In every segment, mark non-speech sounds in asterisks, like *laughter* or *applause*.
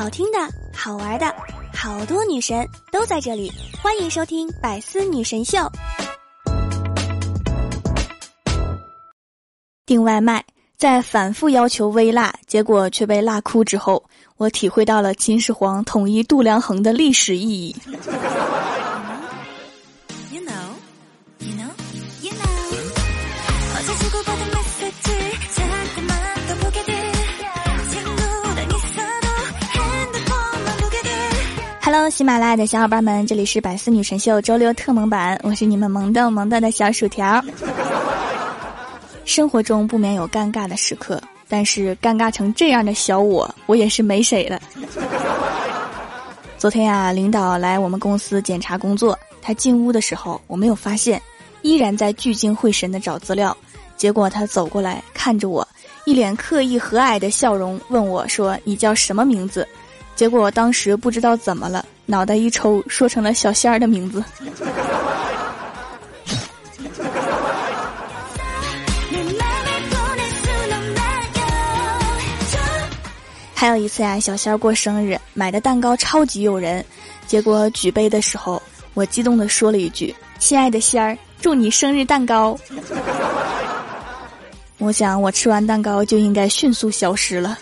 好听的、好玩的，好多女神都在这里，欢迎收听《百思女神秀》。订外卖，在反复要求微辣，结果却被辣哭之后，我体会到了秦始皇统一度量衡的历史意义。Hello，喜马拉雅的小伙伴们，这里是百思女神秀周六特萌版，我是你们萌豆萌豆的小薯条。生活中不免有尴尬的时刻，但是尴尬成这样的小我，我也是没谁了。昨天啊，领导来我们公司检查工作，他进屋的时候我没有发现，依然在聚精会神的找资料。结果他走过来看着我，一脸刻意和蔼的笑容，问我说：“你叫什么名字？”结果我当时不知道怎么了，脑袋一抽，说成了小仙儿的名字。*laughs* 还有一次呀，小仙儿过生日，买的蛋糕超级诱人，结果举杯的时候，我激动的说了一句：“亲爱的仙儿，祝你生日蛋糕。*laughs* ”我想，我吃完蛋糕就应该迅速消失了。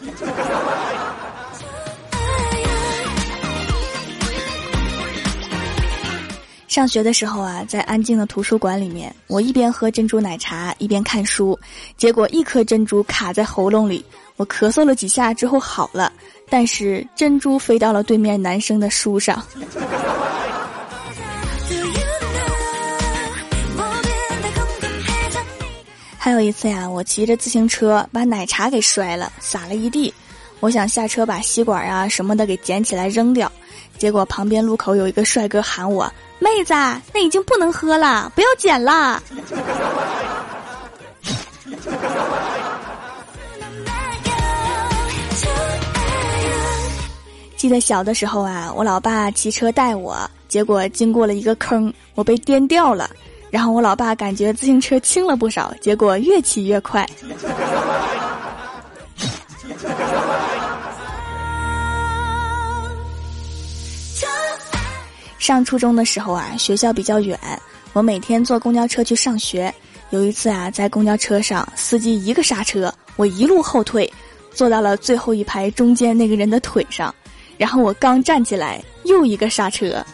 上学的时候啊，在安静的图书馆里面，我一边喝珍珠奶茶一边看书，结果一颗珍珠卡在喉咙里，我咳嗽了几下之后好了，但是珍珠飞到了对面男生的书上。还有一次呀，我骑着自行车把奶茶给摔了，洒了一地，我想下车把吸管啊什么的给捡起来扔掉，结果旁边路口有一个帅哥喊我。妹子，那已经不能喝了，不要捡了。记得小的时候啊，我老爸骑车带我，结果经过了一个坑，我被颠掉了。然后我老爸感觉自行车轻了不少，结果越骑越快。上初中的时候啊，学校比较远，我每天坐公交车去上学。有一次啊，在公交车上，司机一个刹车，我一路后退，坐到了最后一排中间那个人的腿上。然后我刚站起来，又一个刹车。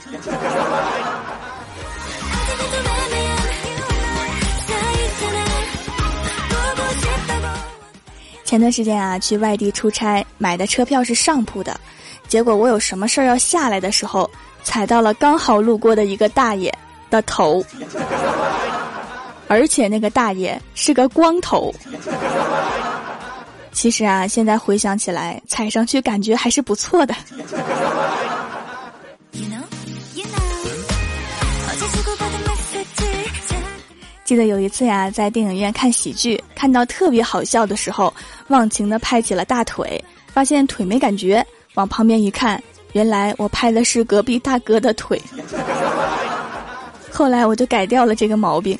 前段时间啊，去外地出差，买的车票是上铺的，结果我有什么事儿要下来的时候。踩到了刚好路过的一个大爷的头，而且那个大爷是个光头。其实啊，现在回想起来，踩上去感觉还是不错的。记得有一次呀，在电影院看喜剧，看到特别好笑的时候，忘情的拍起了大腿，发现腿没感觉，往旁边一看。原来我拍的是隔壁大哥的腿，后来我就改掉了这个毛病。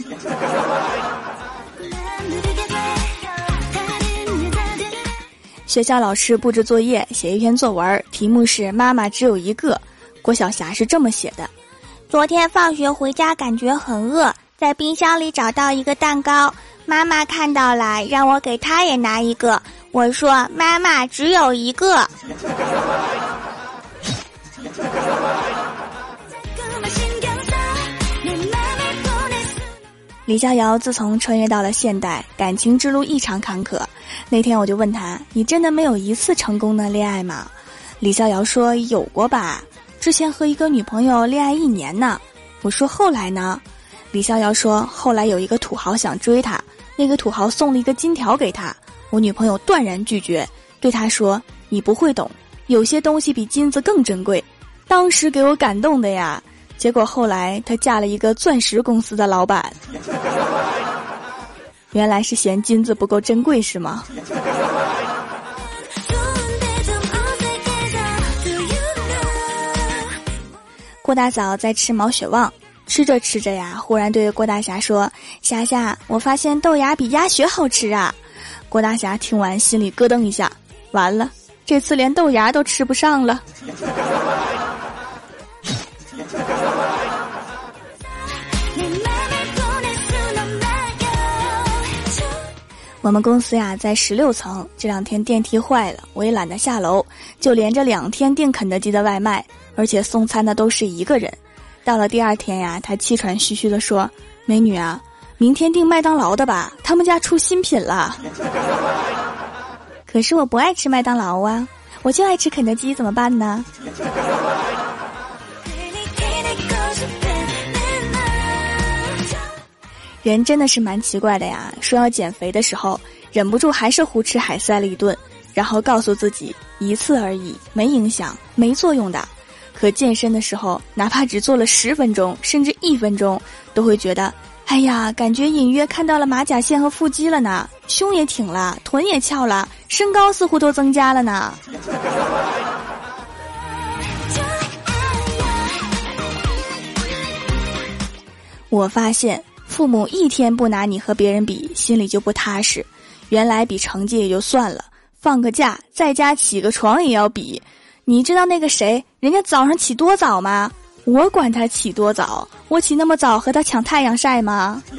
学校老师布置作业，写一篇作文，题目是“妈妈只有一个”。郭晓霞是这么写的：昨天放学回家，感觉很饿，在冰箱里找到一个蛋糕，妈妈看到了，让我给她也拿一个。我说：“妈妈只有一个。” *laughs* 李逍遥自从穿越到了现代，感情之路异常坎坷。那天我就问他：“你真的没有一次成功的恋爱吗？”李逍遥说：“有过吧，之前和一个女朋友恋爱一年呢。”我说：“后来呢？”李逍遥说：“后来有一个土豪想追她，那个土豪送了一个金条给她，我女朋友断然拒绝，对他说：‘你不会懂，有些东西比金子更珍贵。’当时给我感动的呀。”结果后来她嫁了一个钻石公司的老板，原来是嫌金子不够珍贵是吗？郭大嫂在吃毛血旺，吃着吃着呀，忽然对郭大侠说：“霞霞，我发现豆芽比鸭血好吃啊！”郭大侠听完心里咯噔一下，完了，这次连豆芽都吃不上了。我们公司呀在十六层，这两天电梯坏了，我也懒得下楼，就连着两天订肯德基的外卖，而且送餐的都是一个人。到了第二天呀，他气喘吁吁地说：“美女啊，明天订麦当劳的吧，他们家出新品了。*laughs* ”可是我不爱吃麦当劳啊，我就爱吃肯德基，怎么办呢？人真的是蛮奇怪的呀！说要减肥的时候，忍不住还是胡吃海塞了一顿，然后告诉自己一次而已，没影响，没作用的。可健身的时候，哪怕只做了十分钟，甚至一分钟，都会觉得，哎呀，感觉隐约看到了马甲线和腹肌了呢，胸也挺了，臀也翘了，身高似乎都增加了呢。*laughs* 我发现。父母一天不拿你和别人比，心里就不踏实。原来比成绩也就算了，放个假在家起个床也要比。你知道那个谁，人家早上起多早吗？我管他起多早，我起那么早和他抢太阳晒吗？*laughs*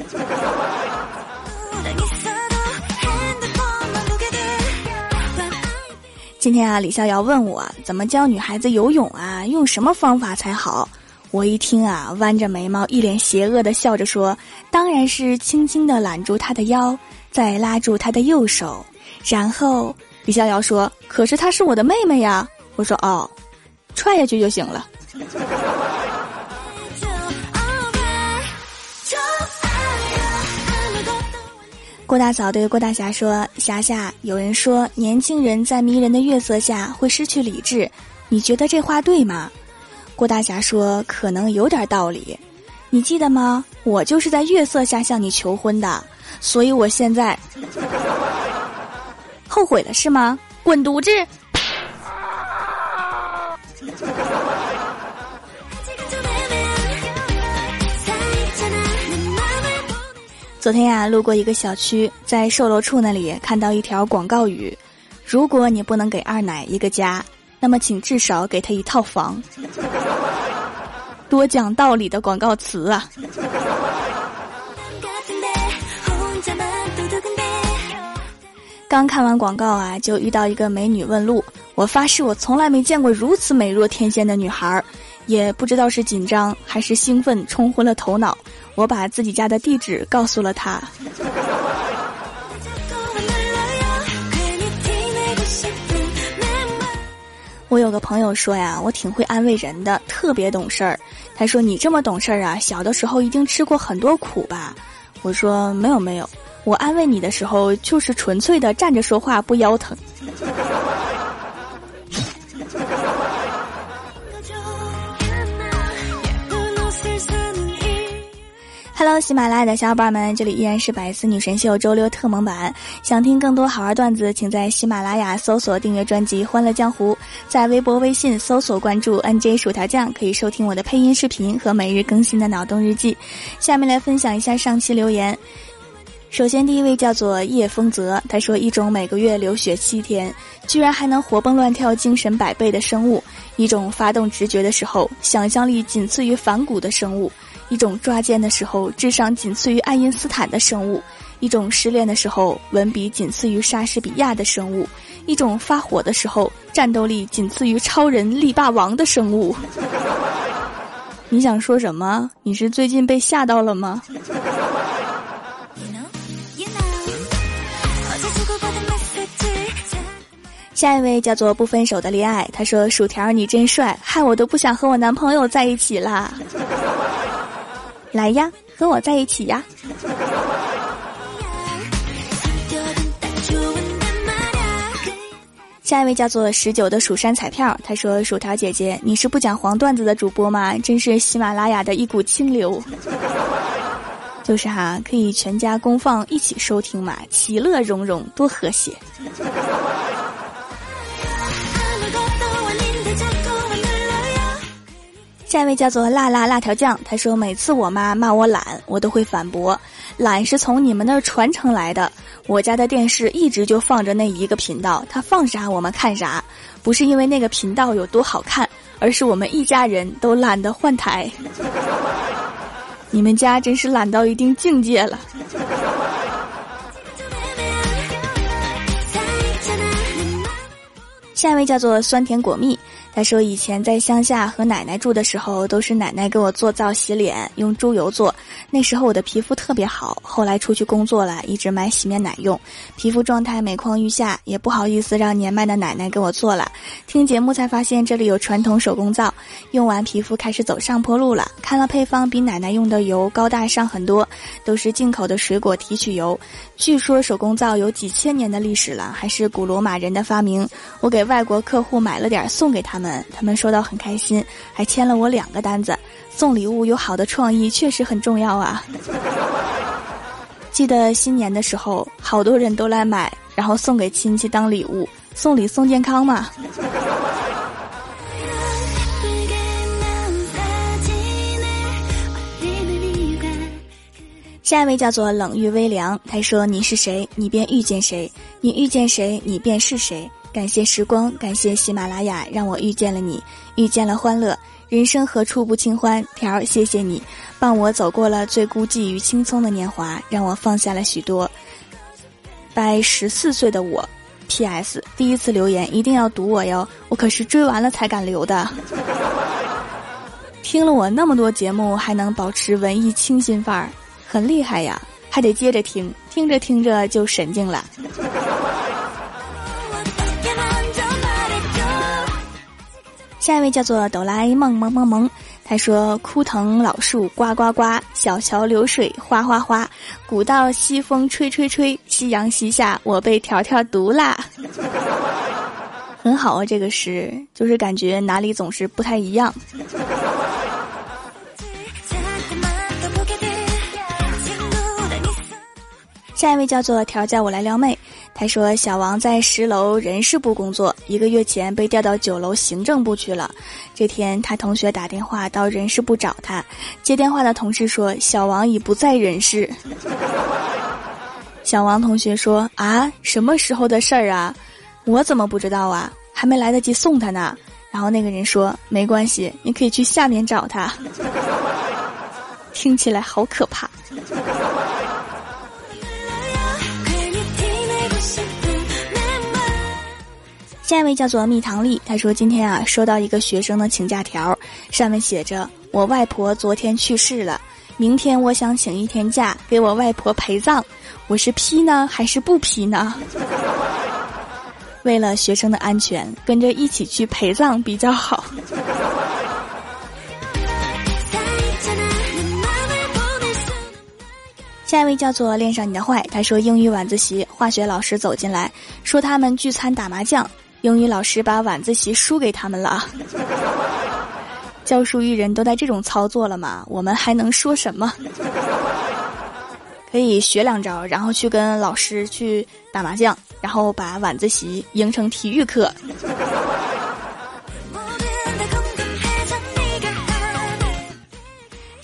今天啊，李逍遥问我怎么教女孩子游泳啊，用什么方法才好？我一听啊，弯着眉毛，一脸邪恶的笑着说：“当然是轻轻的揽住她的腰，再拉住她的右手，然后……”李逍遥说：“可是她是我的妹妹呀。”我说：“哦，踹下去就行了。”郭大嫂对郭大侠说：“霞霞，有人说年轻人在迷人的月色下会失去理智，你觉得这话对吗？”郭大侠说：“可能有点道理，你记得吗？我就是在月色下向你求婚的，所以我现在后悔了是吗？滚犊子！”昨天呀，路过一个小区，在售楼处那里看到一条广告语：“如果你不能给二奶一个家。”那么，请至少给他一套房。多讲道理的广告词啊！刚看完广告啊，就遇到一个美女问路。我发誓，我从来没见过如此美若天仙的女孩儿，也不知道是紧张还是兴奋冲昏了头脑。我把自己家的地址告诉了她。我有个朋友说呀，我挺会安慰人的，特别懂事儿。他说你这么懂事儿啊，小的时候一定吃过很多苦吧？我说没有没有，我安慰你的时候就是纯粹的站着说话不腰疼。Hello，喜马拉雅的小伙伴们，这里依然是百思女神秀周六特蒙版。想听更多好玩段子，请在喜马拉雅搜索订阅专辑《欢乐江湖》，在微博、微信搜索关注 NJ 薯条酱，可以收听我的配音视频和每日更新的脑洞日记。下面来分享一下上期留言。首先，第一位叫做叶风泽，他说：“一种每个月流血七天，居然还能活蹦乱跳、精神百倍的生物；一种发动直觉的时候，想象力仅次于反骨的生物。”一种抓奸的时候智商仅次于爱因斯坦的生物，一种失恋的时候文笔仅次于莎士比亚的生物，一种发火的时候战斗力仅次于超人力霸王的生物。*laughs* 你想说什么？你是最近被吓到了吗？下一位叫做不分手的恋爱，他说：“薯条你真帅，害我都不想和我男朋友在一起啦。”来呀，和我在一起呀！下一位叫做十九的蜀山彩票，他说：“薯条姐姐，你是不讲黄段子的主播吗？真是喜马拉雅的一股清流。*laughs* ”就是哈，可以全家公放一起收听嘛，其乐融融，多和谐。下一位叫做辣辣辣条酱，他说每次我妈骂我懒，我都会反驳，懒是从你们那儿传承来的。我家的电视一直就放着那一个频道，他放啥我们看啥，不是因为那个频道有多好看，而是我们一家人都懒得换台。*laughs* 你们家真是懒到一定境界了。下一位叫做酸甜果蜜。他说：“以前在乡下和奶奶住的时候，都是奶奶给我做皂洗脸，用猪油做。那时候我的皮肤特别好。后来出去工作了，一直买洗面奶用，皮肤状态每况愈下，也不好意思让年迈的奶奶给我做了。听节目才发现这里有传统手工皂，用完皮肤开始走上坡路了。看了配方，比奶奶用的油高大上很多，都是进口的水果提取油。据说手工皂有几千年的历史了，还是古罗马人的发明。我给外国客户买了点送给他们。”他们说到很开心，还签了我两个单子。送礼物有好的创意确实很重要啊！*laughs* 记得新年的时候，好多人都来买，然后送给亲戚当礼物，送礼送健康嘛。下一位叫做冷遇微凉，他说：“你是谁，你便遇见谁；你遇见谁，你便是谁。”感谢时光，感谢喜马拉雅，让我遇见了你，遇见了欢乐。人生何处不清欢？条儿，谢谢你，伴我走过了最孤寂与青葱的年华，让我放下了许多。拜十四岁的我，P.S. 第一次留言一定要读我哟，我可是追完了才敢留的。听了我那么多节目，还能保持文艺清新范儿，很厉害呀！还得接着听，听着听着就神经了。下一位叫做哆啦 A 梦萌萌萌，他说：“枯藤老树呱呱呱，小桥流水哗哗哗，古道西风吹吹吹，夕阳西下，我被条条毒啦。*laughs* ”很好啊，这个诗就是感觉哪里总是不太一样。下一位叫做条叫我来撩妹。他说：“小王在十楼人事部工作，一个月前被调到九楼行政部去了。这天，他同学打电话到人事部找他，接电话的同事说小王已不在人事。*laughs* 小王同学说：啊，什么时候的事儿啊？我怎么不知道啊？还没来得及送他呢。然后那个人说：没关系，你可以去下面找他。*laughs* 听起来好可怕。”下一位叫做蜜糖粒，他说今天啊收到一个学生的请假条，上面写着我外婆昨天去世了，明天我想请一天假给我外婆陪葬，我是批呢还是不批呢？*laughs* 为了学生的安全，跟着一起去陪葬比较好。下一位叫做恋上你的坏，他说英语晚自习，化学老师走进来说他们聚餐打麻将。英语老师把晚自习输给他们了，教书育人都带这种操作了吗？我们还能说什么？可以学两招，然后去跟老师去打麻将，然后把晚自习赢成体育课。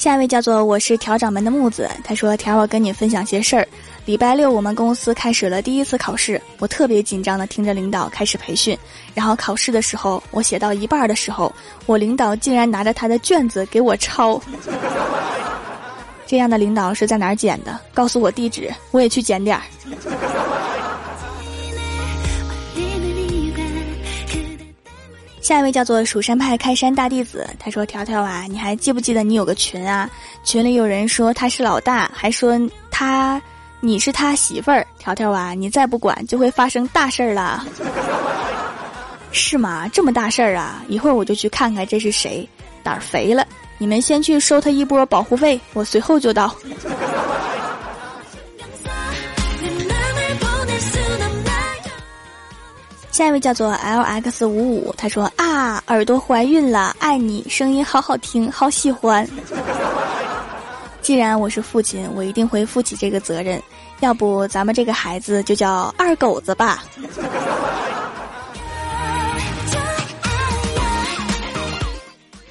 下一位叫做我是调掌门的木子，他说：“调我跟你分享些事儿。”礼拜六，我们公司开始了第一次考试，我特别紧张的听着领导开始培训。然后考试的时候，我写到一半的时候，我领导竟然拿着他的卷子给我抄。*laughs* 这样的领导是在哪儿捡的？告诉我地址，我也去捡点儿。下一位叫做蜀山派开山大弟子，他说：“条条啊，你还记不记得你有个群啊？群里有人说他是老大，还说他。”你是他媳妇儿，条条啊！你再不管，就会发生大事儿了，是吗？这么大事儿啊！一会儿我就去看看这是谁，胆儿肥了。你们先去收他一波保护费，我随后就到。下一位叫做 L X 五五，他说啊，耳朵怀孕了，爱你，声音好好听，好喜欢。*laughs* 既然我是父亲，我一定会负起这个责任。要不咱们这个孩子就叫二狗子吧。*laughs*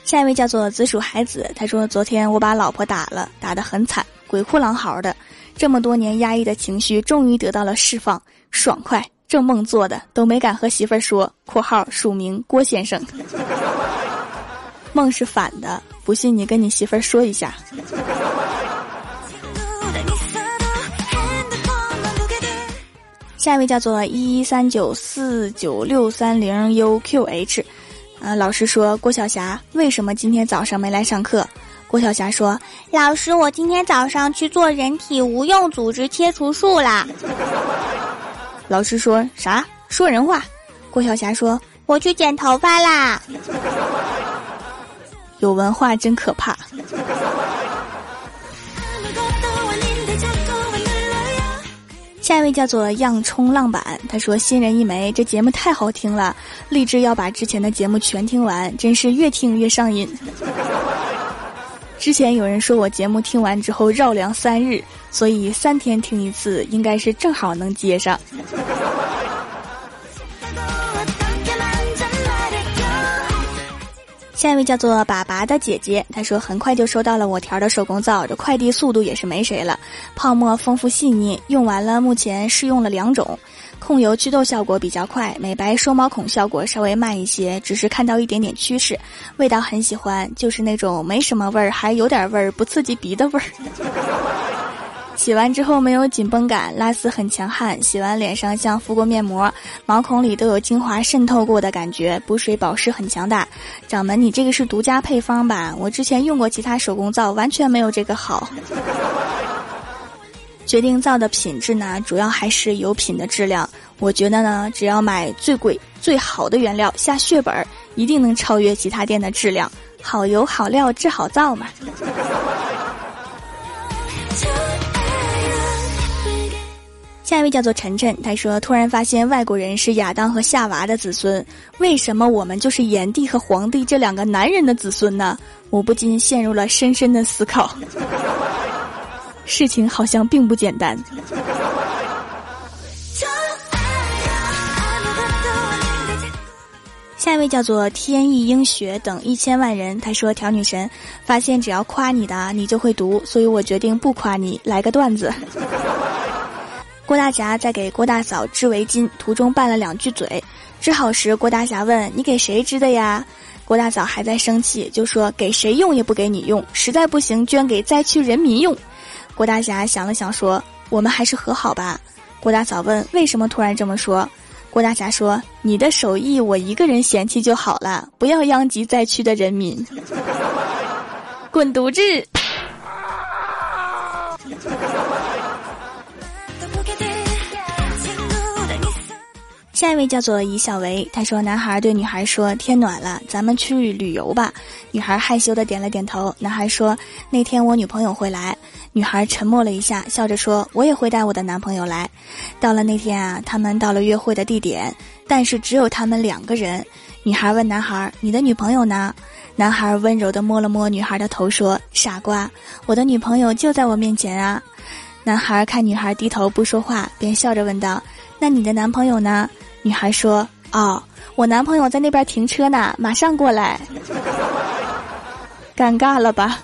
下一位叫做紫薯孩子，他说：“昨天我把老婆打了，打得很惨，鬼哭狼嚎的。这么多年压抑的情绪终于得到了释放，爽快。这梦做的都没敢和媳妇儿说。”（括号署名郭先生）梦是反的，不信你跟你媳妇儿说一下。下一位叫做一三九四九六三零 uqh。啊，老师说郭晓霞为什么今天早上没来上课？郭晓霞说：“老师，我今天早上去做人体无用组织切除术啦。”老师说啥？说人话。郭晓霞说：“我去剪头发啦。”有文化真可怕。下一位叫做样冲浪板，他说：“新人一枚，这节目太好听了，立志要把之前的节目全听完，真是越听越上瘾。”之前有人说我节目听完之后绕梁三日，所以三天听一次，应该是正好能接上。下一位叫做粑粑的姐姐，她说很快就收到了我条的手工皂，这快递速度也是没谁了，泡沫丰富细腻，用完了目前试用了两种，控油祛痘效果比较快，美白收毛孔效果稍微慢一些，只是看到一点点趋势，味道很喜欢，就是那种没什么味儿还有点味儿，不刺激鼻的味儿。洗完之后没有紧绷感，拉丝很强悍。洗完脸上像敷过面膜，毛孔里都有精华渗透过的感觉，补水保湿很强大。掌门，你这个是独家配方吧？我之前用过其他手工皂，完全没有这个好。决定皂的品质呢，主要还是有品的质量。我觉得呢，只要买最贵最好的原料，下血本儿，一定能超越其他店的质量。好油好料治好皂嘛。一位叫做晨晨，他说：“突然发现外国人是亚当和夏娃的子孙，为什么我们就是炎帝和黄帝这两个男人的子孙呢？”我不禁陷入了深深的思考。*laughs* 事情好像并不简单。下一位叫做天意英学等一千万人，他说：“调女神发现只要夸你的，你就会读，所以我决定不夸你，来个段子。”郭大侠在给郭大嫂织围巾，途中拌了两句嘴。织好时，郭大侠问：“你给谁织的呀？”郭大嫂还在生气，就说：“给谁用也不给你用，实在不行捐给灾区人民用。”郭大侠想了想说：“我们还是和好吧。”郭大嫂问：“为什么突然这么说？”郭大侠说：“你的手艺我一个人嫌弃就好了，不要殃及灾区的人民。*laughs* ”滚犊子！*laughs* 下一位叫做尹小维，他说：“男孩对女孩说，天暖了，咱们去旅游吧。”女孩害羞的点了点头。男孩说：“那天我女朋友会来。”女孩沉默了一下，笑着说：“我也会带我的男朋友来。”到了那天啊，他们到了约会的地点，但是只有他们两个人。女孩问男孩：“你的女朋友呢？”男孩温柔的摸了摸女孩的头，说：“傻瓜，我的女朋友就在我面前啊。”男孩看女孩低头不说话，便笑着问道：“那你的男朋友呢？”女孩说：“哦，我男朋友在那边停车呢，马上过来。”尴尬了吧？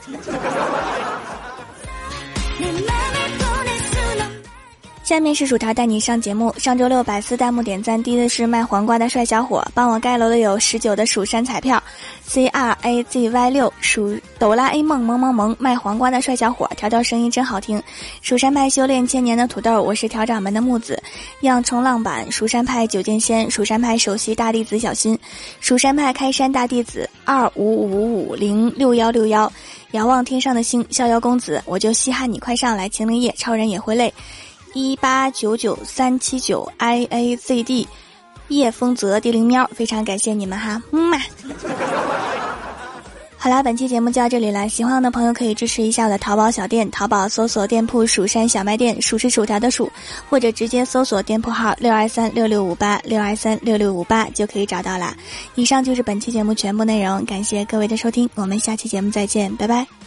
下面是薯条带你上节目。上周六百思弹幕点赞低的是卖黄瓜的帅小伙，帮我盖楼的有十九的蜀山彩票，C R A Z Y 六蜀哆啦 A 梦萌萌萌卖黄瓜的帅小伙，条条声音真好听。蜀山派修炼千年的土豆，我是条掌门的木子，样冲浪板，蜀山派九剑仙，蜀山派首席大弟子小新，蜀山派开山大弟子二五五五零六幺六幺，遥望天上的星，逍遥公子，我就稀罕你快上来，秦灵叶超人也会累。一八九九三七九 i a z d，叶风泽地灵喵，非常感谢你们哈，嗯嘛。*laughs* 好啦，本期节目就到这里了，喜欢我的朋友可以支持一下我的淘宝小店，淘宝搜索店铺“蜀山小卖店”，数是薯条的数，或者直接搜索店铺号六二三六六五八六二三六六五八就可以找到啦。以上就是本期节目全部内容，感谢各位的收听，我们下期节目再见，拜拜。